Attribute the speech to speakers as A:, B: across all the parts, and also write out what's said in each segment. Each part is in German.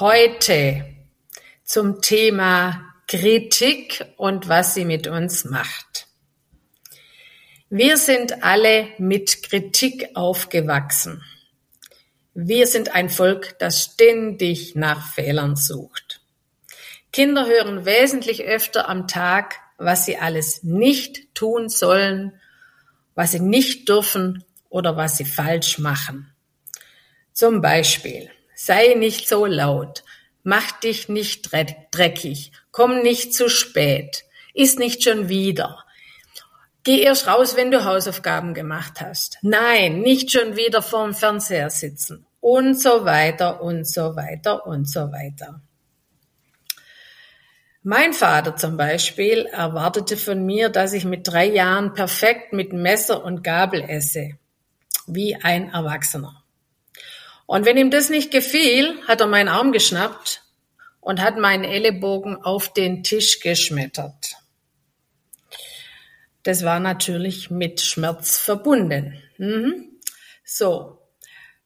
A: heute zum Thema Kritik und was sie mit uns macht. Wir sind alle mit Kritik aufgewachsen. Wir sind ein Volk, das ständig nach Fehlern sucht. Kinder hören wesentlich öfter am Tag, was sie alles nicht tun sollen, was sie nicht dürfen oder was sie falsch machen. Zum Beispiel, sei nicht so laut, mach dich nicht dreckig, komm nicht zu spät, iss nicht schon wieder. Geh erst raus, wenn du Hausaufgaben gemacht hast. Nein, nicht schon wieder vorm Fernseher sitzen. Und so weiter und so weiter und so weiter. Mein Vater zum Beispiel erwartete von mir, dass ich mit drei Jahren perfekt mit Messer und Gabel esse. Wie ein Erwachsener. Und wenn ihm das nicht gefiel, hat er meinen Arm geschnappt und hat meinen Ellenbogen auf den Tisch geschmettert. Das war natürlich mit Schmerz verbunden. Mhm. So.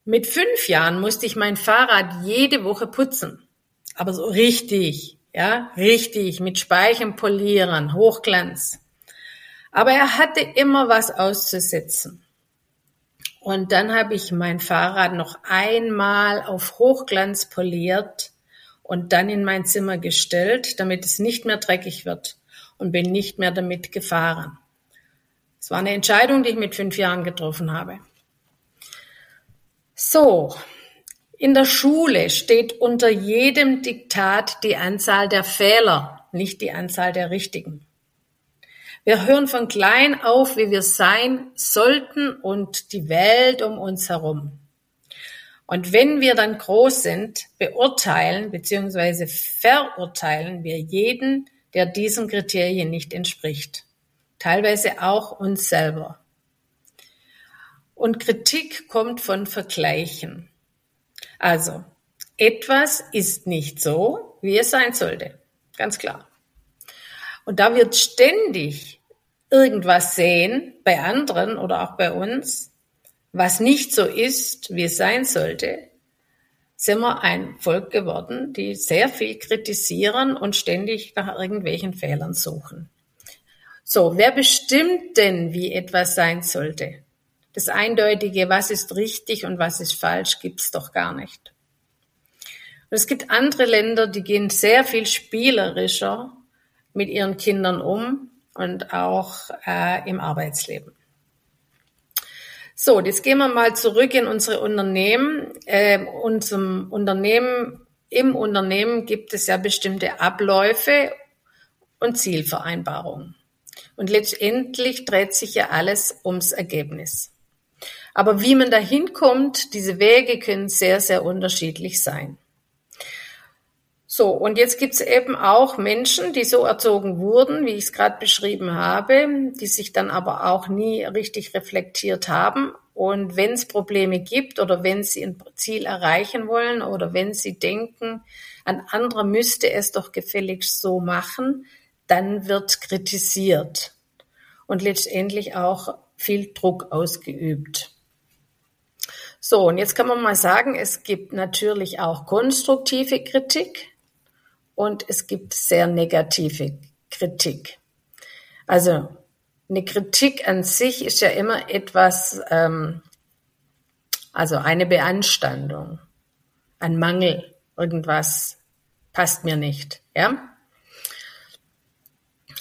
A: Mit fünf Jahren musste ich mein Fahrrad jede Woche putzen. Aber so richtig, ja, richtig, mit Speichen polieren, Hochglanz. Aber er hatte immer was auszusetzen. Und dann habe ich mein Fahrrad noch einmal auf Hochglanz poliert und dann in mein Zimmer gestellt, damit es nicht mehr dreckig wird und bin nicht mehr damit gefahren. Es war eine Entscheidung, die ich mit fünf Jahren getroffen habe. So, in der Schule steht unter jedem Diktat die Anzahl der Fehler, nicht die Anzahl der richtigen. Wir hören von klein auf, wie wir sein sollten und die Welt um uns herum. Und wenn wir dann groß sind, beurteilen bzw. verurteilen wir jeden, der diesen Kriterien nicht entspricht. Teilweise auch uns selber. Und Kritik kommt von Vergleichen. Also, etwas ist nicht so, wie es sein sollte. Ganz klar. Und da wird ständig irgendwas sehen bei anderen oder auch bei uns, was nicht so ist, wie es sein sollte, sind wir ein Volk geworden, die sehr viel kritisieren und ständig nach irgendwelchen Fehlern suchen. So, wer bestimmt denn, wie etwas sein sollte? Das Eindeutige, was ist richtig und was ist falsch, gibt's doch gar nicht. Und es gibt andere Länder, die gehen sehr viel spielerischer mit ihren Kindern um und auch äh, im Arbeitsleben. So, jetzt gehen wir mal zurück in unsere Unternehmen. Äh, unserem Unternehmen, im Unternehmen gibt es ja bestimmte Abläufe und Zielvereinbarungen. Und letztendlich dreht sich ja alles ums Ergebnis. Aber wie man da hinkommt, diese Wege können sehr, sehr unterschiedlich sein. So, und jetzt gibt's eben auch Menschen, die so erzogen wurden, wie ich es gerade beschrieben habe, die sich dann aber auch nie richtig reflektiert haben. Und wenn es Probleme gibt oder wenn sie ein Ziel erreichen wollen oder wenn sie denken, ein anderer müsste es doch gefälligst so machen, dann wird kritisiert und letztendlich auch viel Druck ausgeübt. So, und jetzt kann man mal sagen, es gibt natürlich auch konstruktive Kritik und es gibt sehr negative Kritik. Also eine Kritik an sich ist ja immer etwas, ähm, also eine Beanstandung, ein Mangel, irgendwas passt mir nicht, ja.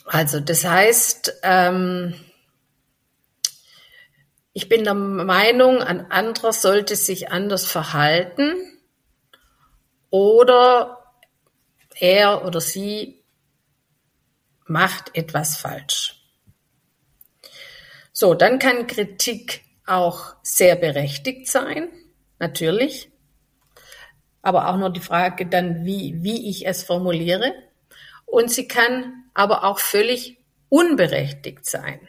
A: Also das heißt, ähm, ich bin der Meinung, ein anderer sollte sich anders verhalten oder er oder sie macht etwas falsch. So, dann kann Kritik auch sehr berechtigt sein, natürlich. aber auch nur die Frage dann, wie, wie ich es formuliere. Und sie kann aber auch völlig unberechtigt sein,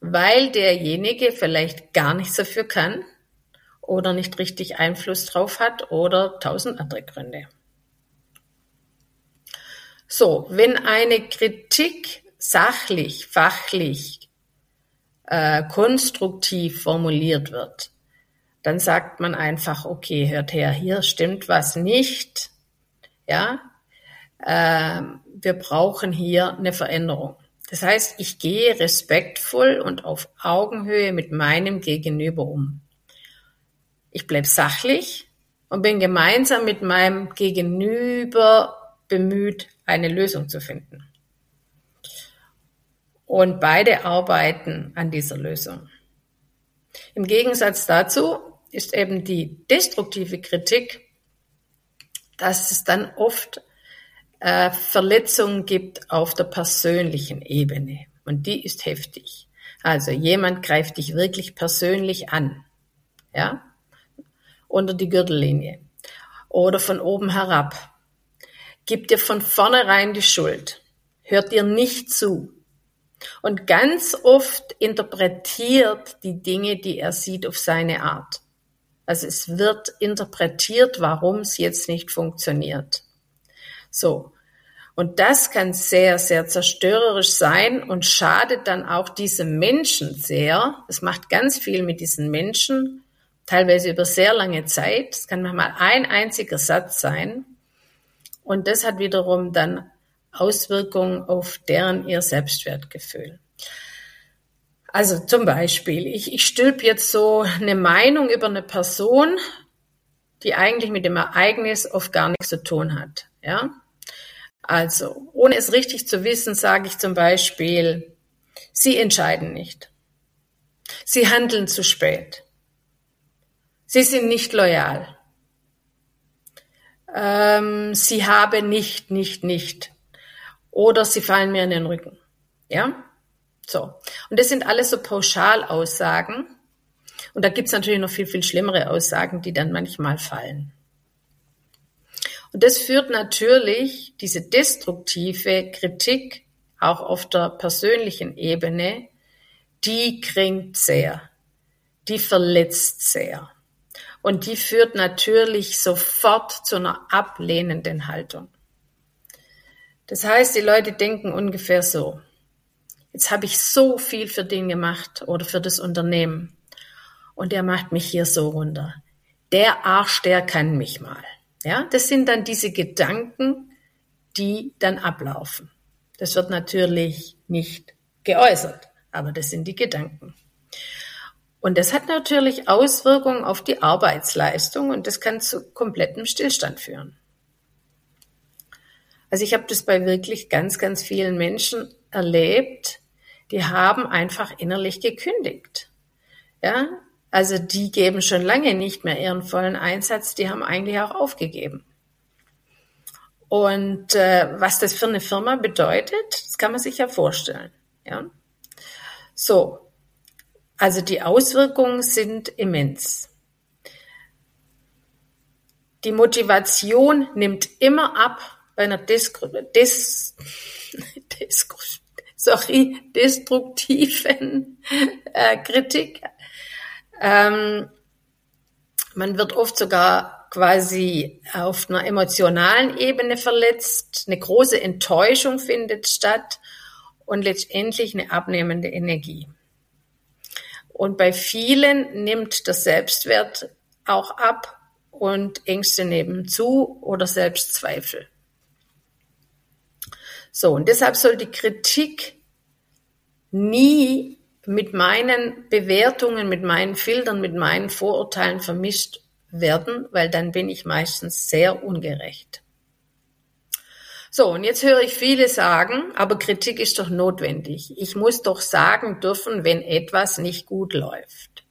A: weil derjenige vielleicht gar nichts dafür kann oder nicht richtig Einfluss drauf hat oder tausend andere Gründe. So, wenn eine Kritik sachlich, fachlich, äh, konstruktiv formuliert wird, dann sagt man einfach, okay, hört her, hier stimmt was nicht, ja, äh, wir brauchen hier eine Veränderung. Das heißt, ich gehe respektvoll und auf Augenhöhe mit meinem Gegenüber um. Ich bleibe sachlich und bin gemeinsam mit meinem Gegenüber bemüht, eine Lösung zu finden. Und beide arbeiten an dieser Lösung. Im Gegensatz dazu ist eben die destruktive Kritik, dass es dann oft äh, Verletzungen gibt auf der persönlichen Ebene. Und die ist heftig. Also jemand greift dich wirklich persönlich an. Ja? unter die Gürtellinie oder von oben herab. Gibt dir von vornherein die Schuld. Hört dir nicht zu. Und ganz oft interpretiert die Dinge, die er sieht, auf seine Art. Also es wird interpretiert, warum es jetzt nicht funktioniert. So. Und das kann sehr, sehr zerstörerisch sein und schadet dann auch diesem Menschen sehr. Es macht ganz viel mit diesen Menschen teilweise über sehr lange Zeit. Es kann manchmal ein einziger Satz sein. Und das hat wiederum dann Auswirkungen auf deren ihr Selbstwertgefühl. Also zum Beispiel, ich, ich stülp jetzt so eine Meinung über eine Person, die eigentlich mit dem Ereignis oft gar nichts zu tun hat. Ja? Also, ohne es richtig zu wissen, sage ich zum Beispiel, Sie entscheiden nicht. Sie handeln zu spät. Sie sind nicht loyal. Ähm, sie haben nicht, nicht, nicht. Oder sie fallen mir in den Rücken. Ja? So. Und das sind alles so Pauschalaussagen. Und da gibt's natürlich noch viel, viel schlimmere Aussagen, die dann manchmal fallen. Und das führt natürlich diese destruktive Kritik auch auf der persönlichen Ebene, die kränkt sehr, die verletzt sehr. Und die führt natürlich sofort zu einer ablehnenden Haltung. Das heißt, die Leute denken ungefähr so. Jetzt habe ich so viel für den gemacht oder für das Unternehmen. Und der macht mich hier so runter. Der Arsch, der kann mich mal. Ja, das sind dann diese Gedanken, die dann ablaufen. Das wird natürlich nicht geäußert, aber das sind die Gedanken. Und das hat natürlich Auswirkungen auf die Arbeitsleistung und das kann zu komplettem Stillstand führen. Also ich habe das bei wirklich ganz, ganz vielen Menschen erlebt, die haben einfach innerlich gekündigt. Ja, also die geben schon lange nicht mehr ihren vollen Einsatz, die haben eigentlich auch aufgegeben. Und äh, was das für eine Firma bedeutet, das kann man sich ja vorstellen. Ja, so also die Auswirkungen sind immens. Die Motivation nimmt immer ab bei einer Dis Dis Dis sorry, destruktiven äh, Kritik. Ähm, man wird oft sogar quasi auf einer emotionalen Ebene verletzt. Eine große Enttäuschung findet statt und letztendlich eine abnehmende Energie. Und bei vielen nimmt der Selbstwert auch ab und Ängste nehmen zu oder Selbstzweifel. So, und deshalb soll die Kritik nie mit meinen Bewertungen, mit meinen Filtern, mit meinen Vorurteilen vermischt werden, weil dann bin ich meistens sehr ungerecht. So, und jetzt höre ich viele sagen, aber Kritik ist doch notwendig. Ich muss doch sagen dürfen, wenn etwas nicht gut läuft.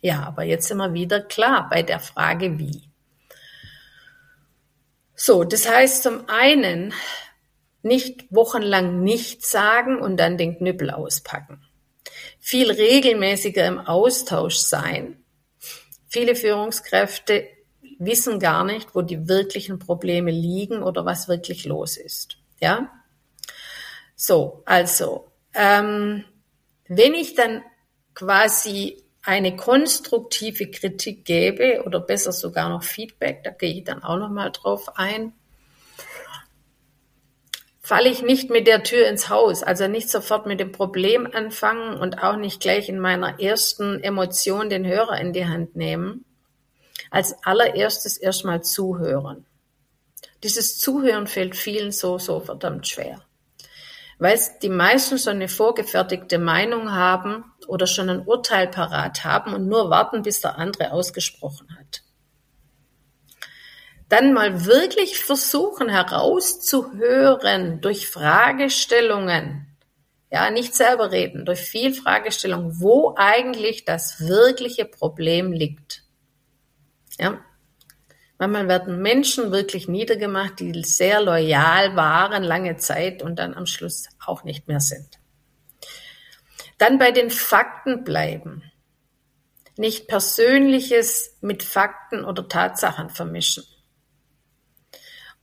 A: Ja, aber jetzt sind wir wieder klar bei der Frage wie. So, das heißt zum einen nicht wochenlang nichts sagen und dann den Knüppel auspacken. Viel regelmäßiger im Austausch sein. Viele Führungskräfte wissen gar nicht, wo die wirklichen Probleme liegen oder was wirklich los ist. Ja? So, also, ähm, wenn ich dann quasi eine konstruktive Kritik gebe oder besser sogar noch Feedback, da gehe ich dann auch noch mal drauf ein, falle ich nicht mit der Tür ins Haus, also nicht sofort mit dem Problem anfangen und auch nicht gleich in meiner ersten Emotion den Hörer in die Hand nehmen. Als allererstes erstmal zuhören. Dieses Zuhören fällt vielen so, so verdammt schwer. Weil die meisten schon eine vorgefertigte Meinung haben oder schon ein Urteil parat haben und nur warten, bis der andere ausgesprochen hat dann mal wirklich versuchen herauszuhören durch Fragestellungen, ja, nicht selber reden, durch viel Fragestellung, wo eigentlich das wirkliche Problem liegt. Ja. Manchmal werden Menschen wirklich niedergemacht, die sehr loyal waren lange Zeit und dann am Schluss auch nicht mehr sind. Dann bei den Fakten bleiben. Nicht Persönliches mit Fakten oder Tatsachen vermischen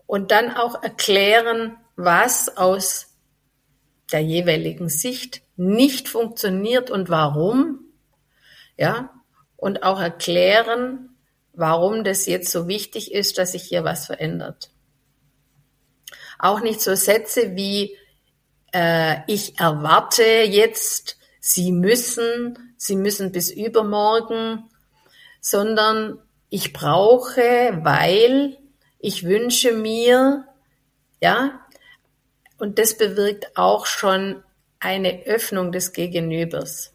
A: und dann auch erklären, was aus der jeweiligen Sicht nicht funktioniert und warum, ja, und auch erklären, warum das jetzt so wichtig ist, dass sich hier was verändert. Auch nicht so Sätze wie äh, ich erwarte jetzt, Sie müssen, Sie müssen bis übermorgen, sondern ich brauche, weil ich wünsche mir, ja, und das bewirkt auch schon eine Öffnung des Gegenübers.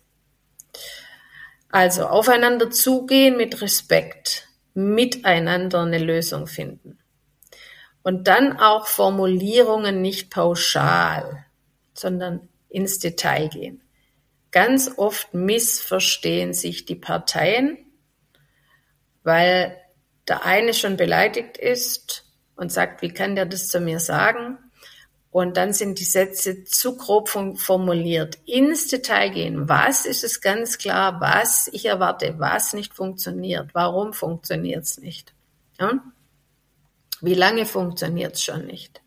A: Also aufeinander zugehen mit Respekt, miteinander eine Lösung finden. Und dann auch Formulierungen nicht pauschal, sondern ins Detail gehen. Ganz oft missverstehen sich die Parteien, weil der eine schon beleidigt ist und sagt, wie kann der das zu mir sagen? Und dann sind die Sätze zu grob formuliert. Ins Detail gehen. Was ist es ganz klar, was ich erwarte, was nicht funktioniert? Warum funktioniert es nicht? Ja? Wie lange funktioniert es schon nicht?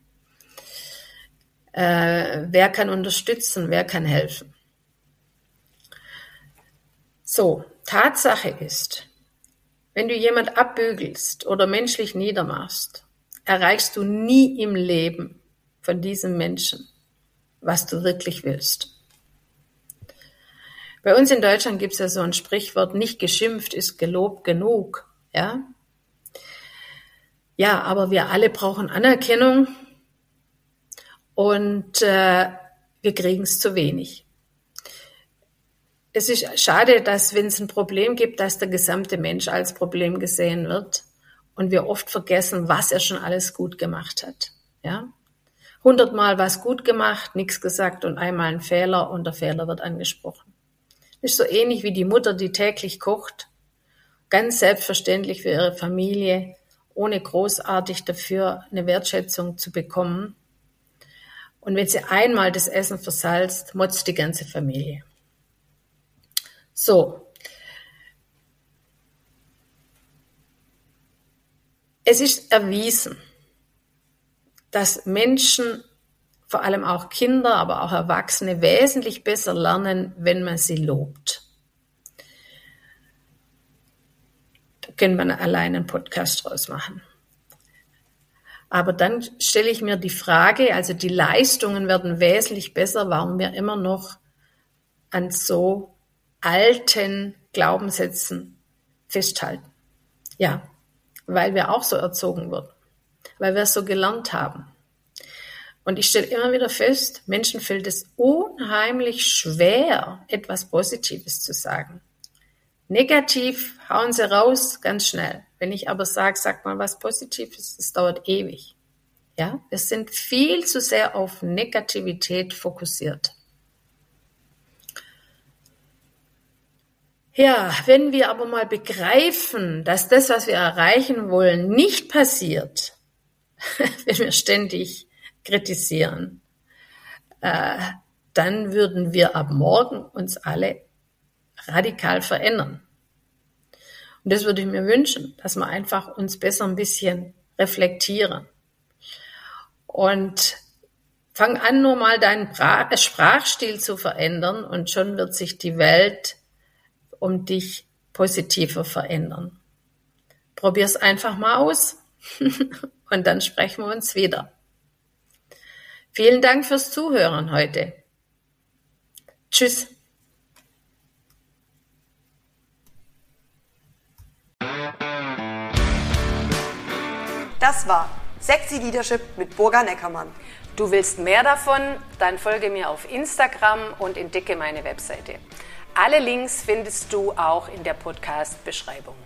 A: Äh, wer kann unterstützen? Wer kann helfen? So, Tatsache ist, wenn du jemand abbügelst oder menschlich niedermachst, erreichst du nie im Leben von diesem Menschen, was du wirklich willst. Bei uns in Deutschland gibt es ja so ein Sprichwort, nicht geschimpft ist gelobt genug. Ja, ja aber wir alle brauchen Anerkennung und äh, wir kriegen es zu wenig. Es ist schade, dass wenn es ein Problem gibt, dass der gesamte Mensch als Problem gesehen wird und wir oft vergessen, was er schon alles gut gemacht hat. Ja, hundertmal was gut gemacht, nichts gesagt und einmal ein Fehler und der Fehler wird angesprochen. Ist so ähnlich wie die Mutter, die täglich kocht, ganz selbstverständlich für ihre Familie, ohne großartig dafür eine Wertschätzung zu bekommen. Und wenn sie einmal das Essen versalzt, motzt die ganze Familie. So. Es ist erwiesen, dass Menschen, vor allem auch Kinder, aber auch Erwachsene, wesentlich besser lernen, wenn man sie lobt. Da können wir allein einen Podcast draus machen. Aber dann stelle ich mir die Frage, also die Leistungen werden wesentlich besser, warum wir immer noch an so alten Glaubenssätzen festhalten. Ja, weil wir auch so erzogen wurden, weil wir es so gelernt haben. Und ich stelle immer wieder fest, Menschen fällt es unheimlich schwer, etwas Positives zu sagen. Negativ hauen sie raus ganz schnell. Wenn ich aber sage, sag mal was Positives, es dauert ewig. Ja, wir sind viel zu sehr auf Negativität fokussiert. Ja, wenn wir aber mal begreifen, dass das, was wir erreichen wollen, nicht passiert, wenn wir ständig kritisieren, äh, dann würden wir ab morgen uns alle radikal verändern. Und das würde ich mir wünschen, dass wir einfach uns besser ein bisschen reflektieren. Und fang an, nur mal deinen Sprachstil zu verändern und schon wird sich die Welt um dich positiver verändern. Probier's einfach mal aus und dann sprechen wir uns wieder. Vielen Dank fürs Zuhören heute. Tschüss.
B: Das war Sexy Leadership mit Burga Neckermann.
C: Du willst mehr davon? Dann folge mir auf Instagram und entdecke meine Webseite. Alle Links findest du auch in der Podcast-Beschreibung.